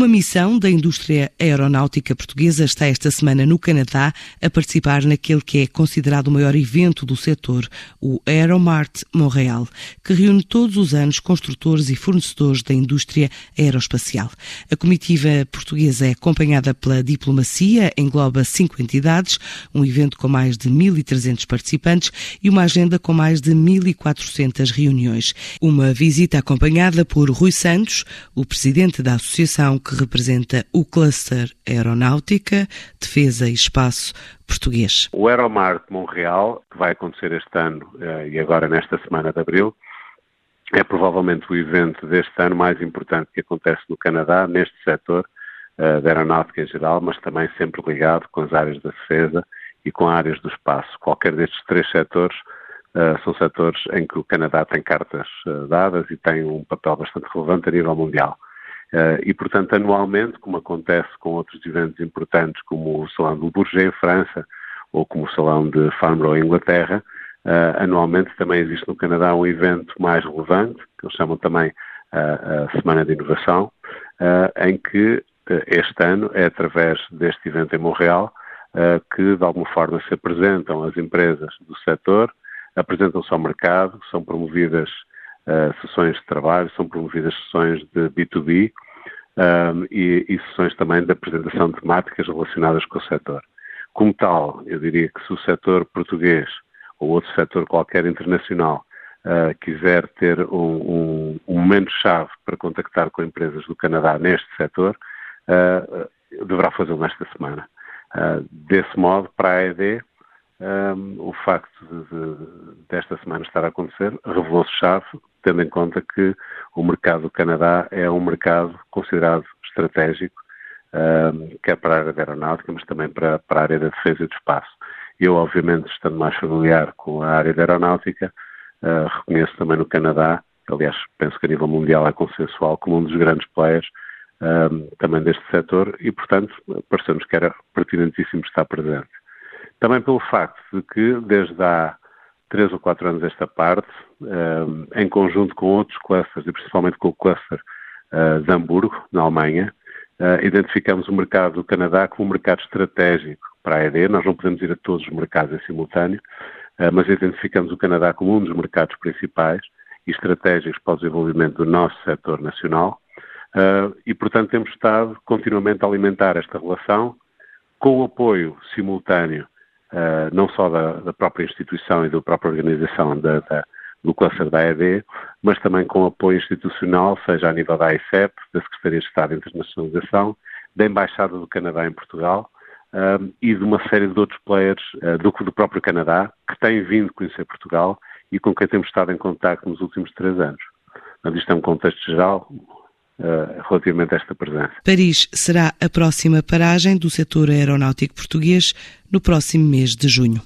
Uma missão da indústria aeronáutica portuguesa está esta semana no Canadá a participar naquele que é considerado o maior evento do setor, o Aeromart Montreal, que reúne todos os anos construtores e fornecedores da indústria aeroespacial. A comitiva portuguesa é acompanhada pela diplomacia, engloba cinco entidades, um evento com mais de 1.300 participantes e uma agenda com mais de 1.400 reuniões. Uma visita acompanhada por Rui Santos, o presidente da Associação representa o cluster Aeronáutica, Defesa e Espaço português. O Aeromar de Montreal, que vai acontecer este ano eh, e agora nesta semana de abril, é provavelmente o evento deste ano mais importante que acontece no Canadá, neste setor uh, da aeronáutica em geral, mas também sempre ligado com as áreas da defesa e com áreas do espaço. Qualquer destes três setores uh, são setores em que o Canadá tem cartas uh, dadas e tem um papel bastante relevante a nível mundial. Uh, e, portanto, anualmente, como acontece com outros eventos importantes, como o Salão do Bourget em França, ou como o Salão de Farnborough em Inglaterra, uh, anualmente também existe no Canadá um evento mais relevante, que eles chamam também uh, a Semana de Inovação, em que este ano é através deste evento em Montreal que, de alguma forma, se apresentam as empresas do setor, apresentam-se ao mercado, são promovidas uh, sessões de trabalho, são promovidas sessões de B2B um, ehm, e, e, sessões também de apresentação de temáticas relacionadas com o setor. Como tal, eu diria que se o setor português ou outro setor qualquer internacional uh, quiser ter um, um, um momento-chave para contactar com empresas do Canadá neste setor, uh, deverá fazê-lo nesta semana. Desse modo, para a ED, um, o facto de, de, desta semana estar a acontecer revelou-se chave, tendo em conta que o mercado do Canadá é um mercado considerado estratégico, um, quer para a área da aeronáutica, mas também para, para a área da defesa e do espaço. Eu, obviamente, estando mais familiar com a área da aeronáutica, uh, reconheço também no Canadá, aliás, penso que a nível mundial é consensual, como um dos grandes players um, também deste setor e, portanto, pareceu-nos que era pertinentíssimo estar presente. Também pelo facto de que, desde há três ou quatro anos esta parte, em conjunto com outros clusters, e principalmente com o cluster uh, de Hamburgo, na Alemanha, uh, identificamos o mercado do Canadá como um mercado estratégico para a ED. Nós não podemos ir a todos os mercados em simultâneo, uh, mas identificamos o Canadá como um dos mercados principais e estratégicos para o desenvolvimento do nosso setor nacional. e, portanto, temos estado continuamente a alimentar esta relação com o apoio simultâneo uh, não só da, da, própria instituição e da própria organização da, da, do cluster da ED, mas também com apoio institucional, seja a nível da AICEP, da Secretaria de Estado de Internacionalização, da Embaixada do Canadá em Portugal uh, e de uma série de outros players uh, do, do próprio Canadá que têm vindo conhecer Portugal e com quem temos estado em contato nos últimos três anos. Mas isto é um contexto geral, Uh, relativamente a esta presença. Paris será a próxima paragem do setor aeronáutico português no próximo mês de junho.